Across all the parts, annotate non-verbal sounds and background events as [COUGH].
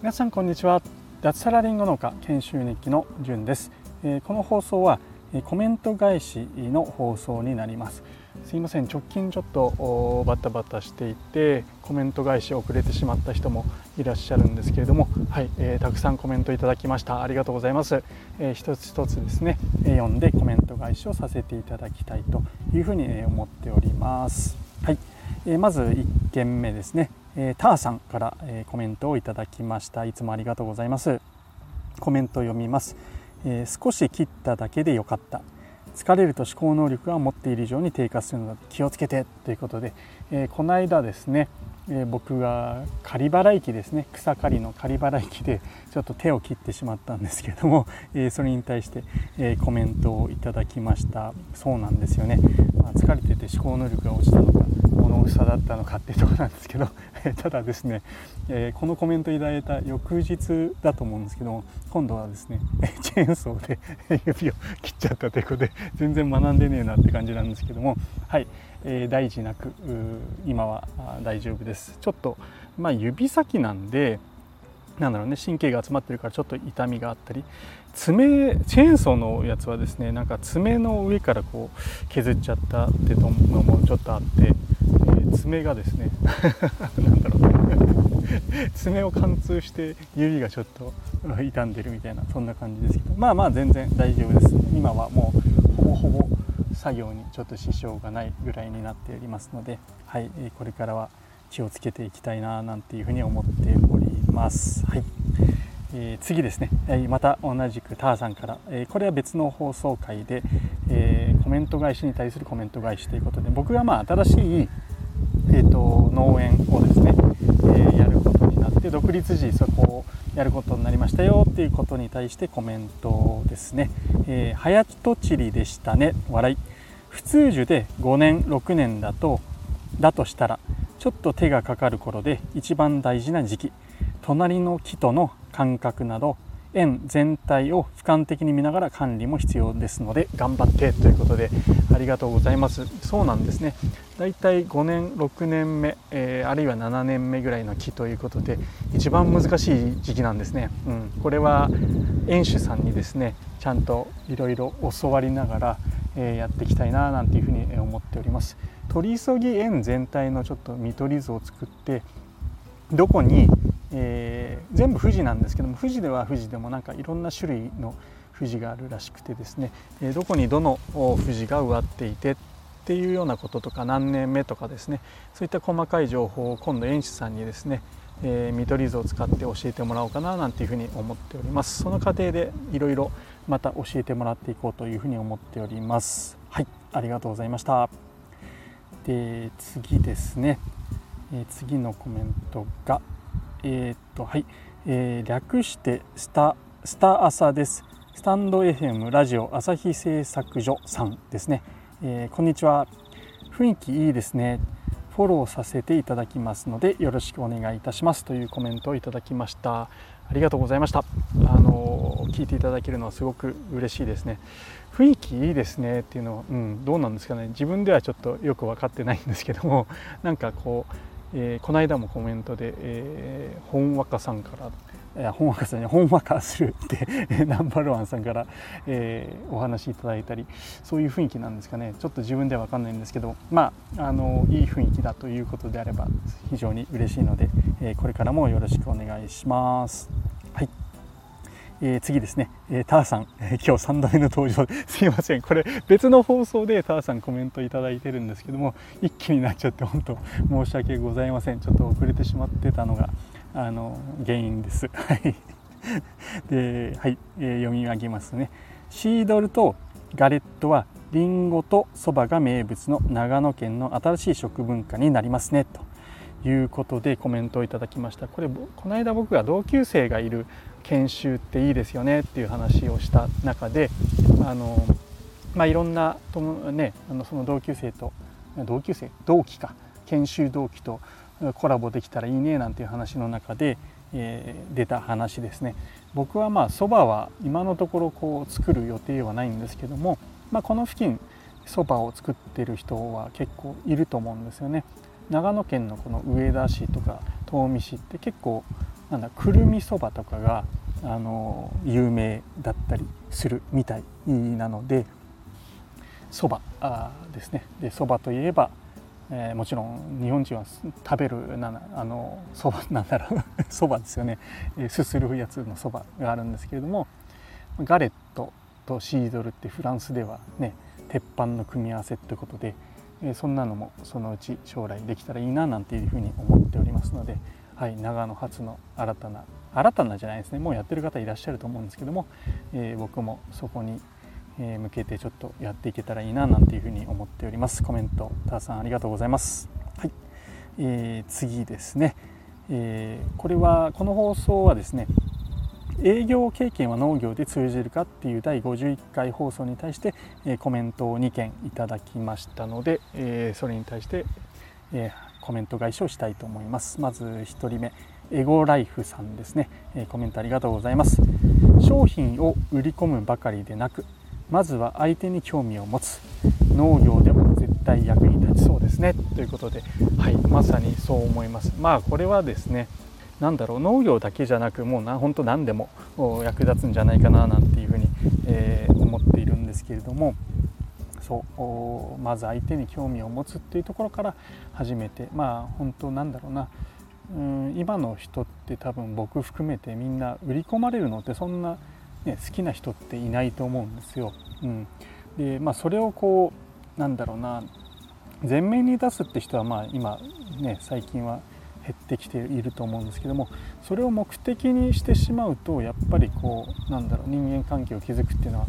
皆さんこんにちは。脱サラリンゴ農家研修日記のじゅんです、えー、この放送はコメント返しの放送になります。すいません。直近ちょっとバタバタしていてコメント返し遅れてしまった人もいらっしゃるんですけれどもはい、えー、たくさんコメントいただきました。ありがとうございます、えー、一つ一つですね読んでコメント返しをさせていただきたいというふうに思っております。はい、えー、まず1件目ですね、えターさんから、えコメントをいただきました。いつもありがとうございます。コメントを読みます、え少し切っただけでよかった。疲れると思考能力が持っている以上に低下するので気をつけて。ということで、えー、この間ですね、えー、僕が刈払機ですね。草刈りの刈払機でちょっと手を切ってしまったんですけども、えー、それに対して、えコメントをいただきました。そうなんですよね、まあ、疲れてて思考能力が落ちたのか。物草だったのかっていうとこなんですけどただですね、えー、このコメントいただいた翌日だと思うんですけど今度はですねチェーンソーで指を切っちゃったということで全然学んでねえなって感じなんですけどもはい、えー、大事なく今は大丈夫です。ちょっとまあ指先なんでなんだろうね神経が集まってるからちょっと痛みがあったり爪チェーンソーのやつはですねなんか爪の上からこう削っちゃったっていうのもちょっとあって、爪がですね [LAUGHS] なんだろう。[LAUGHS] 爪を貫通して指がちょっと傷んでるみたいなそんな感じですけど。まあまあ全然大丈夫です。今はもうほぼほぼ作業にちょっと支障がないぐらいになっておりますのではいこれからは気をつけていきたいななんていうふうに思っております。はい。えー、次ですね、えまた同じくターさんから、え、これは別の放送回で、え、コメント返しに対するコメント返しということで僕がまあ新しい、えーと、農園をですね、えやることになって独立時そこをやることになりましたよっていうことに対してコメントですね「えー、早とちりでしたね。笑い」普通樹で5年6年だとだとしたらちょっと手がかかる頃で一番大事な時期。隣の木との間隔など園全体を俯瞰的に見ながら管理も必要ですので頑張ってということでありがとうございます。そうなんですね。だいたい5年6年目、えー、あるいは7年目ぐらいの木ということで一番難しい時期なんですね、うん、これは園主さんにですねちゃんといろいろ教わりながら、えー、やっていきたいななんていうふうに思っております。取り急ぎ園全体のちょっと見取り図を作ってどこに、えー、全部富士なんですけども富士では富士でもなんかいろんな種類の富士があるらしくてですね、えー、どこにどの富士が植わっていてっていうようなこととか何年目とかですねそういった細かい情報を今度園主さんにですね、えー、見取り図を使って教えてもらおうかななんていうふうに思っております。その過程でいろいろまた教えてもらっていこうというふうに思っております。はいありがとうございました。で次ですね、えー、次のコメントがえー、っとはい、えー、略してスタスタ朝です。スタンド FM ラジオ朝日製作所さんですね、えー、こんにちは。雰囲気いいですね。フォローさせていただきますのでよろしくお願いいたします。というコメントをいただきました。ありがとうございました。あの聞いていただけるのはすごく嬉しいですね。雰囲気いいですね。っていうのは、うん、どうなんですかね。自分ではちょっとよく分かってないんですけども。なんかこう、えー、この間もコメントで、えー、本若さんから。いや本若さんに本若するって [LAUGHS] ナンバーワンさんから、えー、お話しいただいたり。そういう雰囲気なんですかね。ちょっと自分では分かんないんですけどまああのいい雰囲気だということであれば非常に嬉しいので、えー、これからもよろしくお願いします。はい。えー、次ですね、えー、ターさん、えー、今日3度目の登場。[LAUGHS] すいません。これ別の放送でターさんコメントいただいてるんですけども一気になっちゃって本当申し訳ございません。ちょっと遅れてしまってたのがあの原因です。[LAUGHS] はい。で、はい。えー、読み上げますね。シードルとガレットはリンゴとそばが名物の長野県の新しい食文化になりますね。ということでコメントをいただきました。これこの間僕が同級生がいる研修っていいですよねっていう話をした中であの、まあ、いろんなとも、ね、あのその同級生と同級生？同期か。研修同期とコラボできたらいいねなんていう話の中で、えー、出た話ですね。僕はまあそばは今のところこう作る予定はないんですけども、まあ、この付近そばを作ってる人は結構いると思うんですよね。長野県のこの上田市とか東御市って結構なんだくるみそばとかがあの有名だったりするみたいなのでそばですね。でそばといえば、えー、もちろん日本人は食べるなあのそば [LAUGHS] なんだろうそばですよね、えー、すするやつのそばがあるんですけれどもガレットとシードルってフランスではね鉄板の組み合わせってことで、えー、そんなのもそのうち将来できたらいいななんていうふうに思っておりますので、はい、長野発の新たな新たなじゃないですね。もうやってる方いらっしゃると思うんですけども、えー、僕もそこに向けてちょっとやっていけたらいいななんていうふうに思っております。コメントたくさんありがとうございます。はい、えー、次ですね、えー、これはこの放送はですね営業経験は農業で通じるかっていう第51回放送に対して、えコメントを2件いただきましたので、えそれに対して、えコメント返しをしたいと思います。まず1人目エゴライフさんですね、えコメントありがとうございます。商品を売り込むばかりでなくまずは相手に興味を持つ。農業でも絶対役に立ちそうですね。ということではいまさにそう思います。まあこれはですね何だろう農業だけじゃなくもうな本当何でも役立つんじゃないかななんていうふうに、えー、思っているんですけれどもそうまず相手に興味を持つっていうところから始めてまあ本当なんだろうな。うん今の人って多分僕含めてみんな売り込まれるのってそんな、ね、好きな人っていないと思うんですよ。うん、でまあそれをこうなんだろうな。前面に出すって人はまあ今ね最近は減ってきていると思うんですけどもそれを目的にしてしまうとやっぱりこうなんだろう人間関係を築くっていうのは、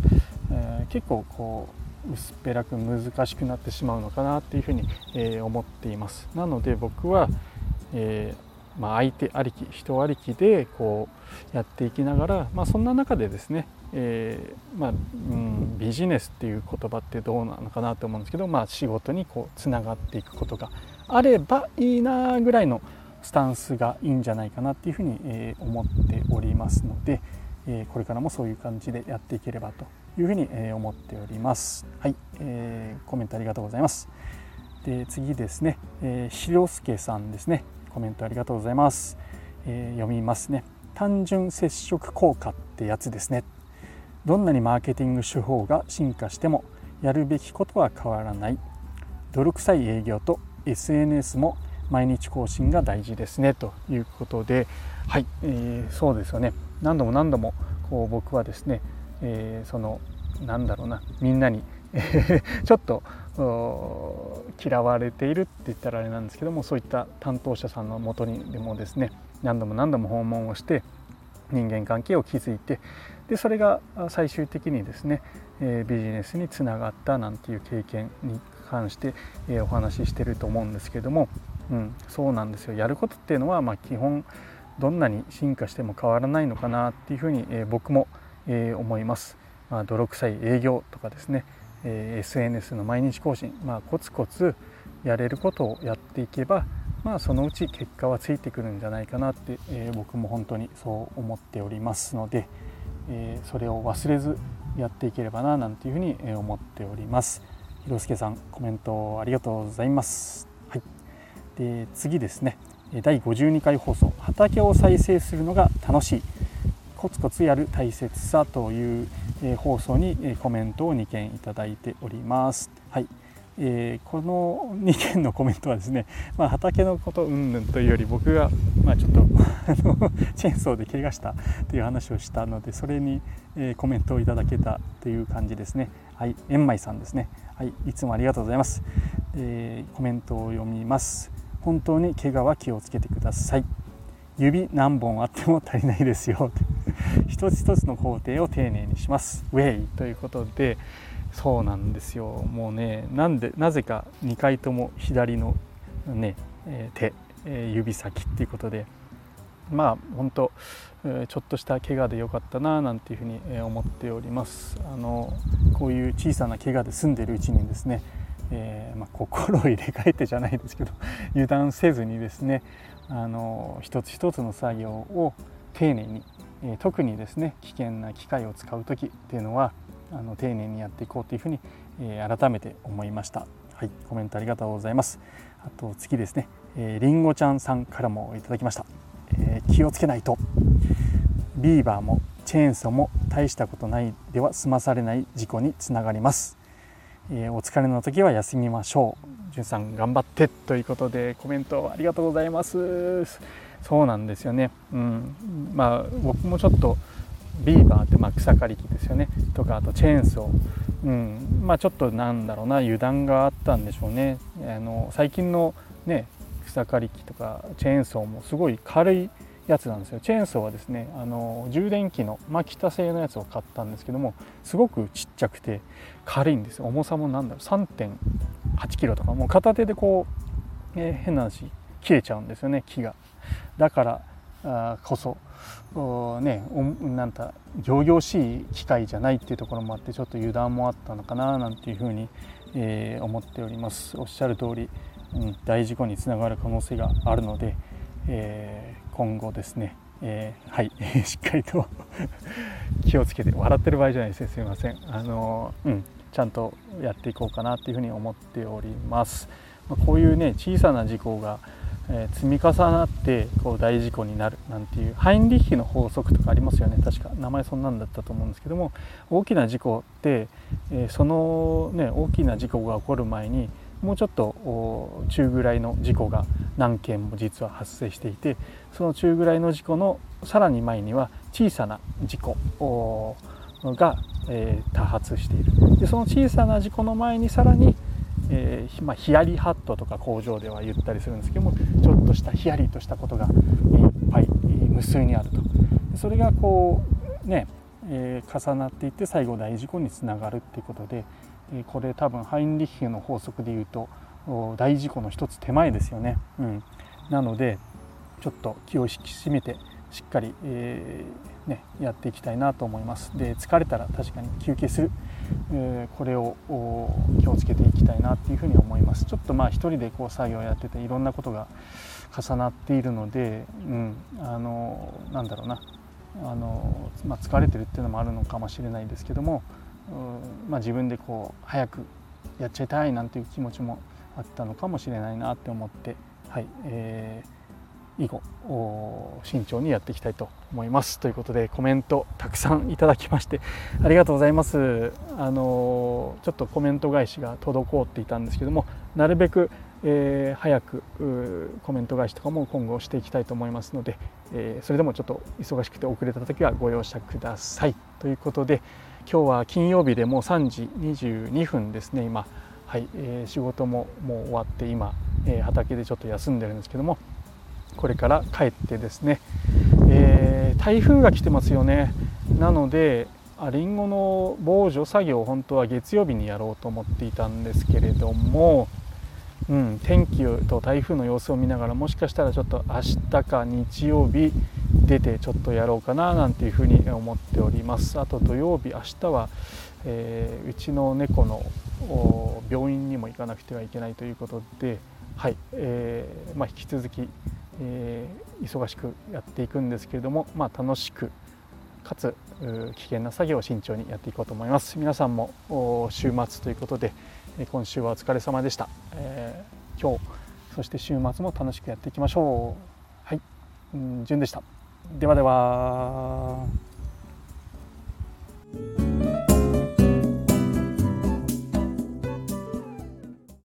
えー、結構こう薄っぺらく難しくなってしまうのかなっていうふうに、えー、思っています。なので僕は、えーまあ、相手ありき人ありきでこうやっていきながら、まあ、そんな中でですね、えー、まあ、うん、ビジネスっていう言葉ってどうなのかなと思うんですけど、まあ、仕事にこうつながっていくことがあればいいなぐらいのスタンスがいいんじゃないかなっていうふうに、え、思っておりますので、え、これからもそういう感じでやっていければというふうに、え思っております。はい、えー、コメントありがとうございます。で次ですね、えー、しろすけさんですね。コメントありがとうございます、えー、読みますね。単純接触効果ってやつですね。どんなにマーケティング手法が進化してもやるべきことは変わらない。泥臭い営業と SNS も毎日更新が大事ですね。ということではい、えー、そうですよね。何度も何度もこう僕はですね、えー、そのなんだろうなみんなに [LAUGHS] ちょっと嫌われているって言ったらあれなんですけどもそういった担当者さんのもとにでもですね何度も何度も訪問をして人間関係を築いてでそれが最終的にですね、えビジネスにつながったなんていう経験に関して、えお話ししてると思うんですけども、うん、そうなんですよ。やることっていうのは、まあ、基本どんなに進化しても変わらないのかなっていうふうに、え僕も、え思います。まあ、泥臭い営業とかですねえー、SNS の毎日更新、まあ、コツコツやれることをやっていけば、まあ、そのうち結果はついてくるんじゃないかなって、えー、僕も本当にそう思っておりますので、え、それを忘れずやっていければななんていうふうに思っております。広助さんコメントありがとうございます。はい、で次ですね第52回放送「畑を再生するのが楽しい」コツコツやる大切さという、え放送に、えコメントを2件いただいております。はいえー、この2件のコメントはですね、まあ、畑のことうんぬんというより僕が、まあ、ちょっとあのチェーンソーで怪我したという話をしたのでそれに、えー、コメントをいただけたという感じですね。はい、円舞さんですね。はい、いつもありがとうございます。えー、コメントを読みます。本当に怪我は気をつけてください。指何本あっても足りないですよ。[LAUGHS] 一つ一つの工程を丁寧にします。ウェイ。ということでそうなんですよ。もうねなんでなぜか2回とも左のね、え手、え指先っていうことでまあ本当ちょっとした怪我でよかったななんていうふうに思っております。あのこういう小さな怪我で済んでるうちにですね、えー、まあ、心を入れ替えてじゃないですけど [LAUGHS] 油断せずにですねあの一つ一つの作業を丁寧にえ特にですね危険な機械を使う時っていうのはあの丁寧にやっていこうというふうに、え改めて思いました。はい、コメントありがとうございます。あと次ですね、えー、りんごちゃんさんからもいただきました、えー、気をつけないとビーバーもチェーンソーも大したことないでは済まされない事故につながります、えー、お疲れの時は休みましょう。じゅんさん頑張ってということでコメントありがとうございます。そうなんですよね。うん。まあ僕もちょっとビーバーってまあ草刈り機ですよね。とかあとチェーンソー、うん。まあ、ちょっとなんだろうな油断があったんでしょうね。あの最近のね草刈り機とかチェーンソーもすごい軽いやつなんですよ。チェーンソーはですねあの充電器のマキタ製のやつを買ったんですけどもすごくちっちゃくて軽いんですよ。重さもなんだろう3.8キロとか。もう片手でこう、えー、変な話切れちゃうんですよね木が。だからあこそねなんた仰々しい機械じゃないっていうところもあってちょっと油断もあったのかななんていうふうに、えー、思っております。おっしゃる通り、うん、大事故につながる可能性があるので、えー、今後ですね、えー、はい [LAUGHS] しっかりと気をつけて笑ってる場合じゃないです。ねすいません。あのうんちゃんとやっていこうかなっていうふうに思っております、まあ、こういうね小さな事故がえー、積み重なってこう大事故になるなんていうハインリッヒの法則とかありますよね。確か名前そんなんだったと思うんですけども大きな事故って、えー、その、ね、大きな事故が起こる前にもうちょっと中ぐらいの事故が何件も実は発生していてその中ぐらいの事故のさらに前には小さな事故が、多発している。でその小さな事故の前にさらにえー、まあ、ヒヤリハットとか工場では言ったりするんですけどもちょっとしたヒヤリとしたことが、いっぱい、無数にあると。それがこうね、えー、重なっていって最後大事故につながるっていうことで、これ多分ハインリッヒの法則でいうと大事故の一つ手前ですよね、うん、なのでちょっと気を引き締めてしっかり、えー、ね、やっていきたいなと思います。で疲れたら確かに休憩する。えこれを気をつけていきたいなっていうふうに思います。ちょっとまあ一人でこう作業やってていろんなことが重なっているので、うん、あのなんだろうな。あの、まあ、疲れてるっていうのもあるのかもしれないですけども、まあ、自分でこう早くやっちゃいたいなんていう気持ちもあったのかもしれないなって思ってはい、えー以後慎重にやっていきたいと思いますということでコメントたくさんいただきましてありがとうございます。あのちょっとコメント返しが滞っていたんですけどもなるべく、えー、早くコメント返しとかも今後していきたいと思いますので、えー、それでもちょっと忙しくて遅れた時はご容赦くださいということで今日は金曜日でもう3時22分ですね。今はい、えー、仕事ももう終わって今、え畑でちょっと休んでるんですけどもこれから帰ってですね、えー、台風が来てますよね。なのでりんごの防除作業本当は月曜日にやろうと思っていたんですけれども、うん、天気と台風の様子を見ながらもしかしたらちょっと明日か日曜日出てちょっとやろうかななんていうふうに思っております。あと土曜日明日は、えー、うちの猫の病院にも行かなくてはいけないということではい、えーまあ、引き続きえー、忙しくやっていくんですけれども、まあ、楽しくかつ危険な作業を慎重にやっていこうと思います。皆さんも週末ということで今週はお疲れ様でした、えー、今日そして週末も楽しくやっていきましょう。はい、うん、順でした。ではでは